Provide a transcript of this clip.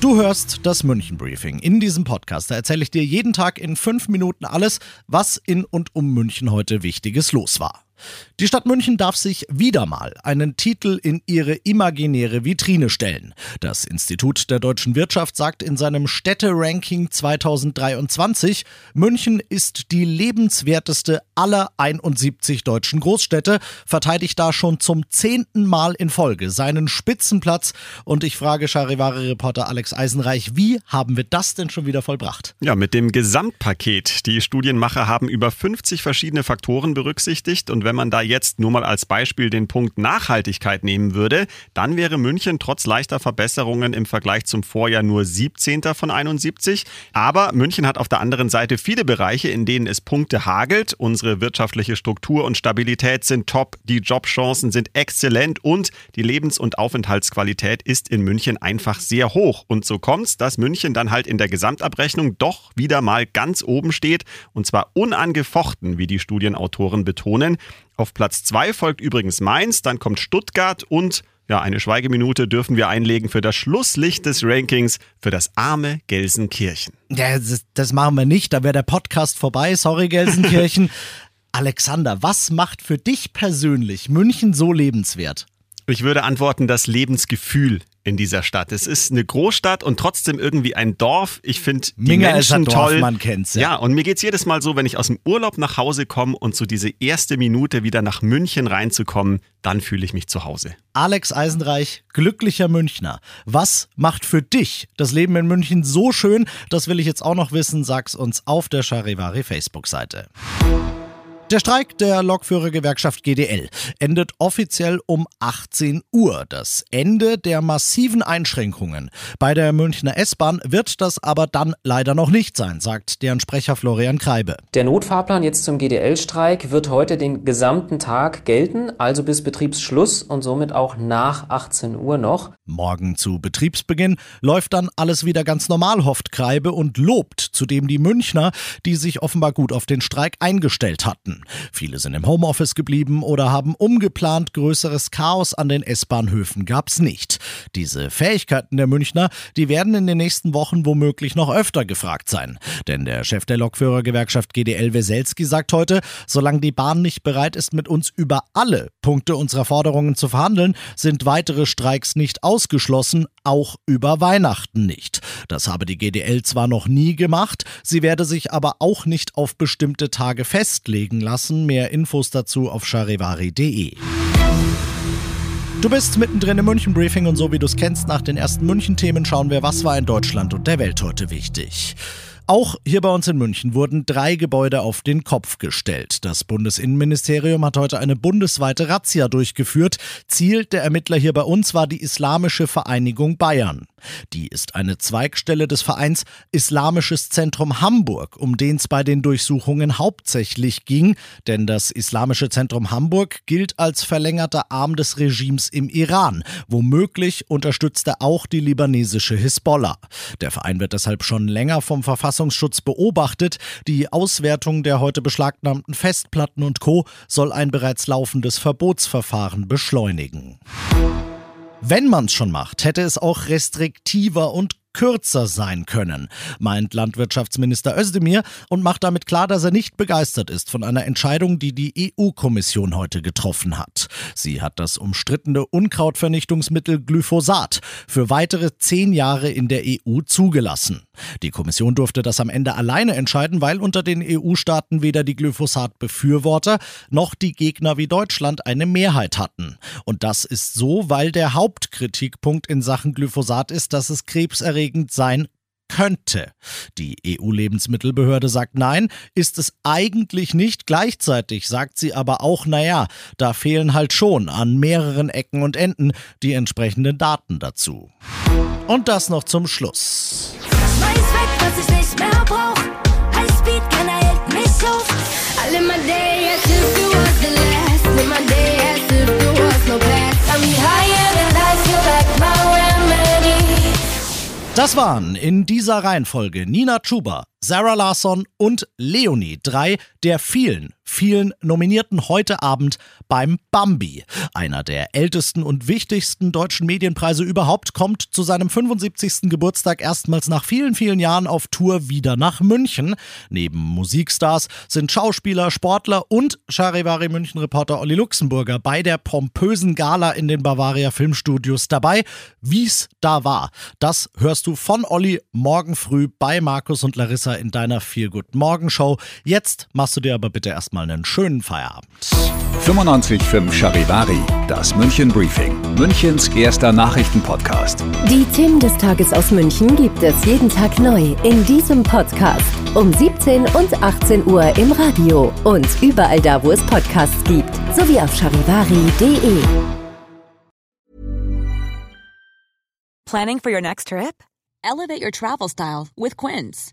Du hörst das München Briefing. In diesem Podcast erzähle ich dir jeden Tag in fünf Minuten alles, was in und um München heute Wichtiges los war. Die Stadt München darf sich wieder mal einen Titel in ihre imaginäre Vitrine stellen. Das Institut der deutschen Wirtschaft sagt in seinem Städte-Ranking 2023, München ist die lebenswerteste aller 71 deutschen Großstädte, verteidigt da schon zum zehnten Mal in Folge seinen Spitzenplatz. Und ich frage Charivari-Reporter Alex Eisenreich, wie haben wir das denn schon wieder vollbracht? Ja, mit dem Gesamtpaket. Die Studienmacher haben über 50 verschiedene Faktoren berücksichtigt und wenn man da jetzt nur mal als Beispiel den Punkt Nachhaltigkeit nehmen würde, dann wäre München trotz leichter Verbesserungen im Vergleich zum Vorjahr nur 17. von 71. Aber München hat auf der anderen Seite viele Bereiche, in denen es Punkte hagelt. Unsere wirtschaftliche Struktur und Stabilität sind top, die Jobchancen sind exzellent und die Lebens- und Aufenthaltsqualität ist in München einfach sehr hoch. Und so kommt es, dass München dann halt in der Gesamtabrechnung doch wieder mal ganz oben steht und zwar unangefochten, wie die Studienautoren betonen. Auf Platz 2 folgt übrigens Mainz, dann kommt Stuttgart und ja, eine Schweigeminute dürfen wir einlegen für das Schlusslicht des Rankings für das arme Gelsenkirchen. Ja, das, das machen wir nicht, da wäre der Podcast vorbei. Sorry, Gelsenkirchen. Alexander, was macht für dich persönlich München so lebenswert? Ich würde antworten, das Lebensgefühl in dieser Stadt. Es ist eine Großstadt und trotzdem irgendwie ein Dorf. Ich finde die Minga Menschen Dorf, toll. man kennt's, ja. ja, und mir geht's jedes Mal so, wenn ich aus dem Urlaub nach Hause komme und so diese erste Minute wieder nach München reinzukommen, dann fühle ich mich zu Hause. Alex Eisenreich, glücklicher Münchner. Was macht für dich das Leben in München so schön? Das will ich jetzt auch noch wissen. Sag's uns auf der Charivari Facebook-Seite. Der Streik der Lokführergewerkschaft GDL endet offiziell um 18 Uhr. Das Ende der massiven Einschränkungen bei der Münchner S-Bahn wird das aber dann leider noch nicht sein, sagt deren Sprecher Florian Kreibe. Der Notfahrplan jetzt zum GDL-Streik wird heute den gesamten Tag gelten, also bis Betriebsschluss und somit auch nach 18 Uhr noch. Morgen zu Betriebsbeginn läuft dann alles wieder ganz normal, hofft Kreibe und lobt zudem die Münchner, die sich offenbar gut auf den Streik eingestellt hatten. Viele sind im Homeoffice geblieben oder haben umgeplant. Größeres Chaos an den S-Bahnhöfen gab's nicht. Diese Fähigkeiten der Münchner, die werden in den nächsten Wochen womöglich noch öfter gefragt sein. Denn der Chef der Lokführergewerkschaft GDL Weselski sagt heute, solange die Bahn nicht bereit ist, mit uns über alle Punkte unserer Forderungen zu verhandeln, sind weitere Streiks nicht ausgeschlossen, auch über Weihnachten nicht. Das habe die GDL zwar noch nie gemacht, sie werde sich aber auch nicht auf bestimmte Tage festlegen lassen. Mehr Infos dazu auf charivari.de. Du bist mittendrin im München Briefing und so wie du es kennst, nach den ersten München-Themen schauen wir, was war in Deutschland und der Welt heute wichtig. Auch hier bei uns in München wurden drei Gebäude auf den Kopf gestellt. Das Bundesinnenministerium hat heute eine bundesweite Razzia durchgeführt. Ziel der Ermittler hier bei uns war die Islamische Vereinigung Bayern. Die ist eine Zweigstelle des Vereins Islamisches Zentrum Hamburg, um den es bei den Durchsuchungen hauptsächlich ging, denn das Islamische Zentrum Hamburg gilt als verlängerter Arm des Regimes im Iran. Womöglich unterstützt er auch die libanesische Hisbollah. Der Verein wird deshalb schon länger vom Verfassungsschutz beobachtet. Die Auswertung der heute beschlagnahmten Festplatten und Co. soll ein bereits laufendes Verbotsverfahren beschleunigen. Wenn man's schon macht, hätte es auch restriktiver und kürzer sein können, meint Landwirtschaftsminister Özdemir und macht damit klar, dass er nicht begeistert ist von einer Entscheidung, die die EU-Kommission heute getroffen hat. Sie hat das umstrittene Unkrautvernichtungsmittel Glyphosat für weitere zehn Jahre in der EU zugelassen. Die Kommission durfte das am Ende alleine entscheiden, weil unter den EU-Staaten weder die Glyphosat-Befürworter noch die Gegner wie Deutschland eine Mehrheit hatten. Und das ist so, weil der Hauptkritikpunkt in Sachen Glyphosat ist, dass es krebserregend sein könnte. Die EU-Lebensmittelbehörde sagt nein, ist es eigentlich nicht. Gleichzeitig sagt sie aber auch, naja, da fehlen halt schon an mehreren Ecken und Enden die entsprechenden Daten dazu. Und das noch zum Schluss. Weiß weg, was ich nicht mehr brauch. Highspeed, keiner hält mich auf. All in my day as if it was the last. In my day as if there was no past. I'm higher than I feel like my remedy. Das waren in dieser Reihenfolge Nina Chuba, Sarah Larsson und Leonie, drei der vielen, vielen Nominierten heute Abend beim Bambi. Einer der ältesten und wichtigsten deutschen Medienpreise überhaupt kommt zu seinem 75. Geburtstag erstmals nach vielen, vielen Jahren auf Tour wieder nach München. Neben Musikstars sind Schauspieler, Sportler und Charivari München-Reporter Olli Luxemburger bei der pompösen Gala in den Bavaria Filmstudios dabei. Wie's da war, das hörst du von Olli morgen früh bei Markus und Larissa in deiner Feel Good Morgen Show. Jetzt machst du dir aber bitte erstmal einen schönen Feierabend. 95.5 Charivari, das München Briefing, Münchens erster Nachrichtenpodcast. Die Themen des Tages aus München gibt es jeden Tag neu in diesem Podcast. Um 17 und 18 Uhr im Radio und überall da, wo es Podcasts gibt. Sowie auf charivari.de. Planning for your next trip? Elevate your travel style with Quince.